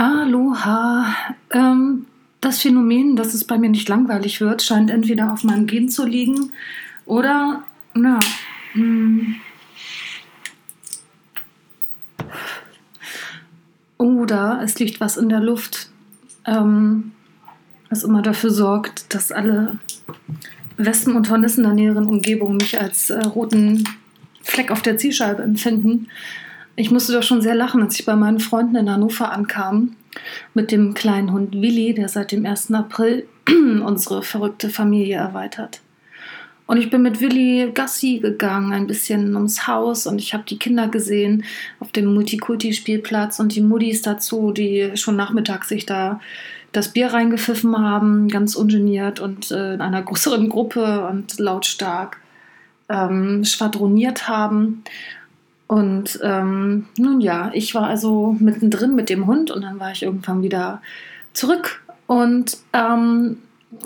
Aloha. Ähm, das Phänomen, dass es bei mir nicht langweilig wird, scheint entweder auf meinem Gen zu liegen oder, na, hm, oder es liegt was in der Luft, ähm, was immer dafür sorgt, dass alle Wespen und Hornissen der näheren Umgebung mich als äh, roten Fleck auf der Zielscheibe empfinden. Ich musste doch schon sehr lachen, als ich bei meinen Freunden in Hannover ankam mit dem kleinen Hund Willi, der seit dem 1. April unsere verrückte Familie erweitert. Und ich bin mit Willi Gassi gegangen, ein bisschen ums Haus und ich habe die Kinder gesehen auf dem Multikulti-Spielplatz und die Muddis dazu, die schon nachmittags sich da das Bier reingepfiffen haben, ganz ungeniert und äh, in einer größeren Gruppe und lautstark ähm, schwadroniert haben. Und ähm, nun ja, ich war also mittendrin mit dem Hund und dann war ich irgendwann wieder zurück und ähm,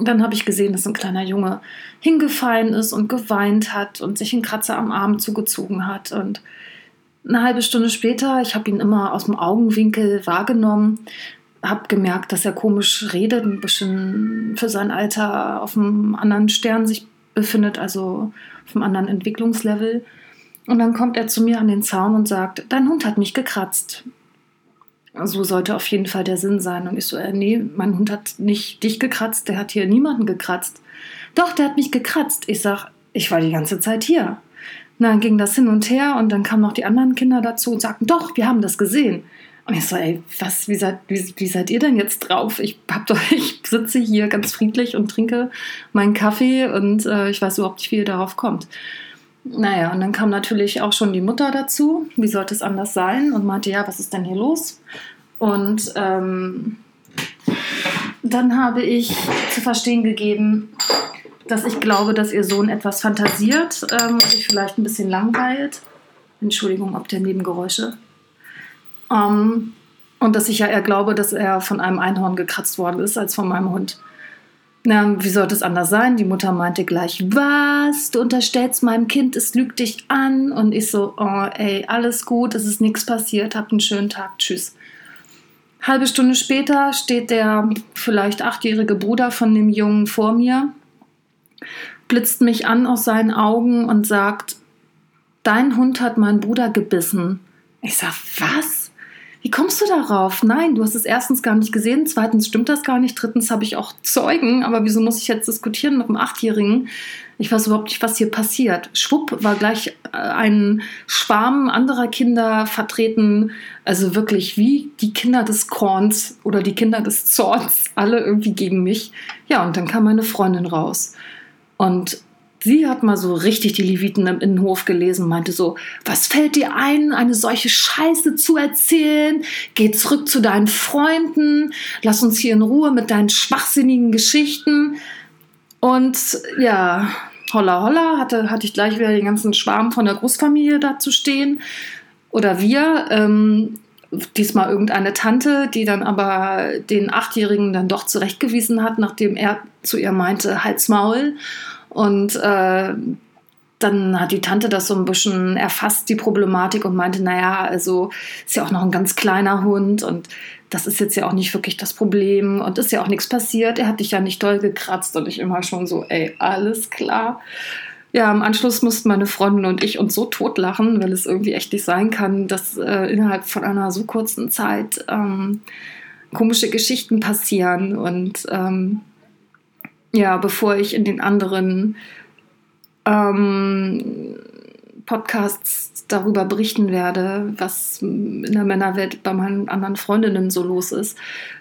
dann habe ich gesehen, dass ein kleiner Junge hingefallen ist und geweint hat und sich einen Kratzer am Arm zugezogen hat. Und eine halbe Stunde später, ich habe ihn immer aus dem Augenwinkel wahrgenommen, habe gemerkt, dass er komisch redet, ein bisschen für sein Alter auf einem anderen Stern sich befindet, also auf einem anderen Entwicklungslevel. Und dann kommt er zu mir an den Zaun und sagt, dein Hund hat mich gekratzt so sollte auf jeden Fall der Sinn sein. Und ich so, äh, nee, mein Hund hat nicht dich gekratzt, der hat hier niemanden gekratzt. Doch, der hat mich gekratzt. Ich sag, ich war die ganze Zeit hier. Na, dann ging das hin und her und dann kamen noch die anderen Kinder dazu und sagten, doch, wir haben das gesehen. Und ich so, ey, was, wie seid, wie, wie seid ihr denn jetzt drauf? Ich hab doch, ich sitze hier ganz friedlich und trinke meinen Kaffee und äh, ich weiß überhaupt nicht, wie ihr darauf kommt. Naja, und dann kam natürlich auch schon die Mutter dazu. Wie sollte es anders sein? Und meinte, ja, was ist denn hier los? Und ähm, dann habe ich zu verstehen gegeben, dass ich glaube, dass ihr Sohn etwas fantasiert ähm, und sich vielleicht ein bisschen langweilt. Entschuldigung, ob der Nebengeräusche. Ähm, und dass ich ja eher glaube, dass er von einem Einhorn gekratzt worden ist, als von meinem Hund. Na, wie sollte es anders sein? Die Mutter meinte gleich, was? Du unterstellst meinem Kind, es lügt dich an. Und ich so, oh, ey, alles gut, es ist nichts passiert, habt einen schönen Tag, tschüss. Halbe Stunde später steht der vielleicht achtjährige Bruder von dem Jungen vor mir, blitzt mich an aus seinen Augen und sagt, dein Hund hat meinen Bruder gebissen. Ich sag, was? Wie kommst du darauf? Nein, du hast es erstens gar nicht gesehen, zweitens stimmt das gar nicht, drittens habe ich auch Zeugen, aber wieso muss ich jetzt diskutieren mit einem Achtjährigen? Ich weiß überhaupt nicht, was hier passiert. Schwupp war gleich äh, ein Schwarm anderer Kinder vertreten, also wirklich wie die Kinder des Korns oder die Kinder des Zorns, alle irgendwie gegen mich. Ja, und dann kam meine Freundin raus. Und Sie hat mal so richtig die Leviten im Innenhof gelesen, meinte so, was fällt dir ein, eine solche Scheiße zu erzählen? Geh zurück zu deinen Freunden, lass uns hier in Ruhe mit deinen schwachsinnigen Geschichten. Und ja, holla holla, hatte, hatte ich gleich wieder den ganzen Schwarm von der Großfamilie dazu stehen. Oder wir, ähm, diesmal irgendeine Tante, die dann aber den Achtjährigen dann doch zurechtgewiesen hat, nachdem er zu ihr meinte, halt's Maul. Und äh, dann hat die Tante das so ein bisschen erfasst, die Problematik, und meinte, naja, also ist ja auch noch ein ganz kleiner Hund und das ist jetzt ja auch nicht wirklich das Problem und ist ja auch nichts passiert. Er hat dich ja nicht doll gekratzt und ich immer schon so, ey, alles klar. Ja, im Anschluss mussten meine Freundin und ich uns so totlachen, weil es irgendwie echt nicht sein kann, dass äh, innerhalb von einer so kurzen Zeit ähm, komische Geschichten passieren und ähm, ja, bevor ich in den anderen ähm, Podcasts darüber berichten werde, was in der Männerwelt bei meinen anderen Freundinnen so los ist,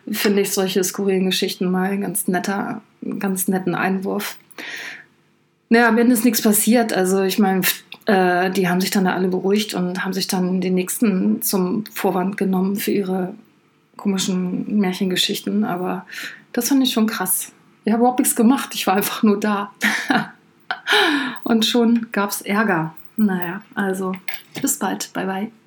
finde ich solche skurrilen Geschichten mal ein ganz netter, ganz netten Einwurf. Naja, am Ende ist nichts passiert. Also ich meine, äh, die haben sich dann da alle beruhigt und haben sich dann den nächsten zum Vorwand genommen für ihre komischen Märchengeschichten. Aber das fand ich schon krass. Ich habe überhaupt nichts gemacht, ich war einfach nur da. Und schon gab es Ärger. Naja, also bis bald. Bye bye.